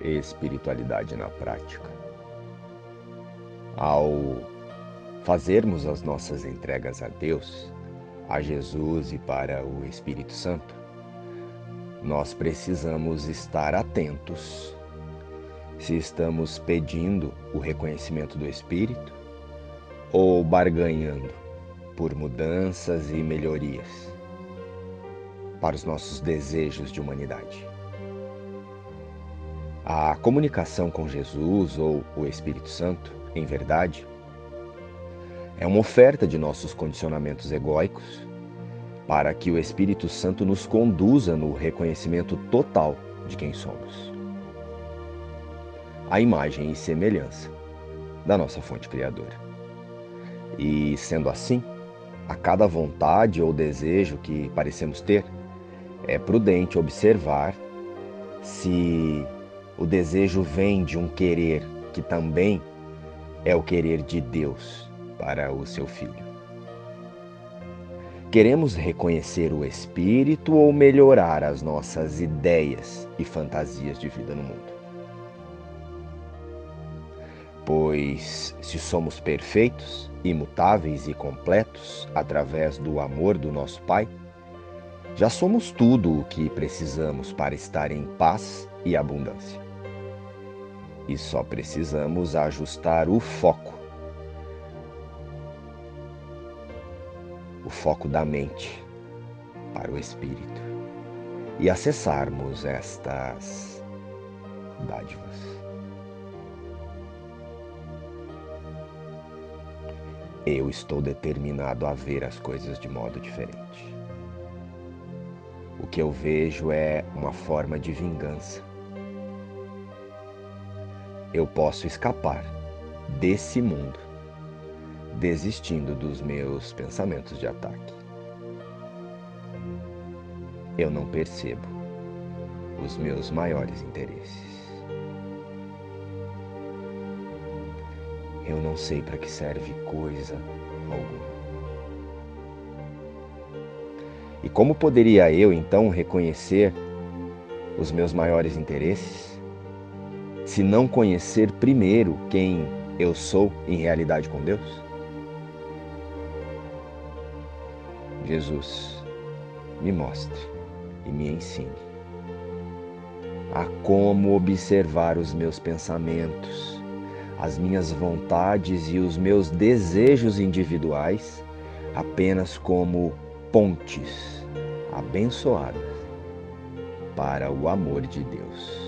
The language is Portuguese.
espiritualidade na prática. Ao fazermos as nossas entregas a Deus, a Jesus e para o Espírito Santo, nós precisamos estar atentos se estamos pedindo o reconhecimento do Espírito ou barganhando por mudanças e melhorias para os nossos desejos de humanidade. A comunicação com Jesus ou o Espírito Santo, em verdade, é uma oferta de nossos condicionamentos egóicos para que o Espírito Santo nos conduza no reconhecimento total de quem somos. A imagem e semelhança da nossa fonte criadora. E sendo assim, a cada vontade ou desejo que parecemos ter, é prudente observar se o desejo vem de um querer que também é o querer de Deus para o seu filho. Queremos reconhecer o Espírito ou melhorar as nossas ideias e fantasias de vida no mundo? Pois, se somos perfeitos, imutáveis e completos através do amor do nosso Pai, já somos tudo o que precisamos para estar em paz e abundância. E só precisamos ajustar o foco. O foco da mente para o espírito e acessarmos estas dádivas. Eu estou determinado a ver as coisas de modo diferente o que eu vejo é uma forma de vingança. Eu posso escapar desse mundo desistindo dos meus pensamentos de ataque. Eu não percebo os meus maiores interesses. Eu não sei para que serve coisa alguma. E como poderia eu então reconhecer os meus maiores interesses se não conhecer primeiro quem eu sou em realidade com Deus? Jesus, me mostre e me ensine a como observar os meus pensamentos, as minhas vontades e os meus desejos individuais apenas como pontes abençoadas para o amor de Deus.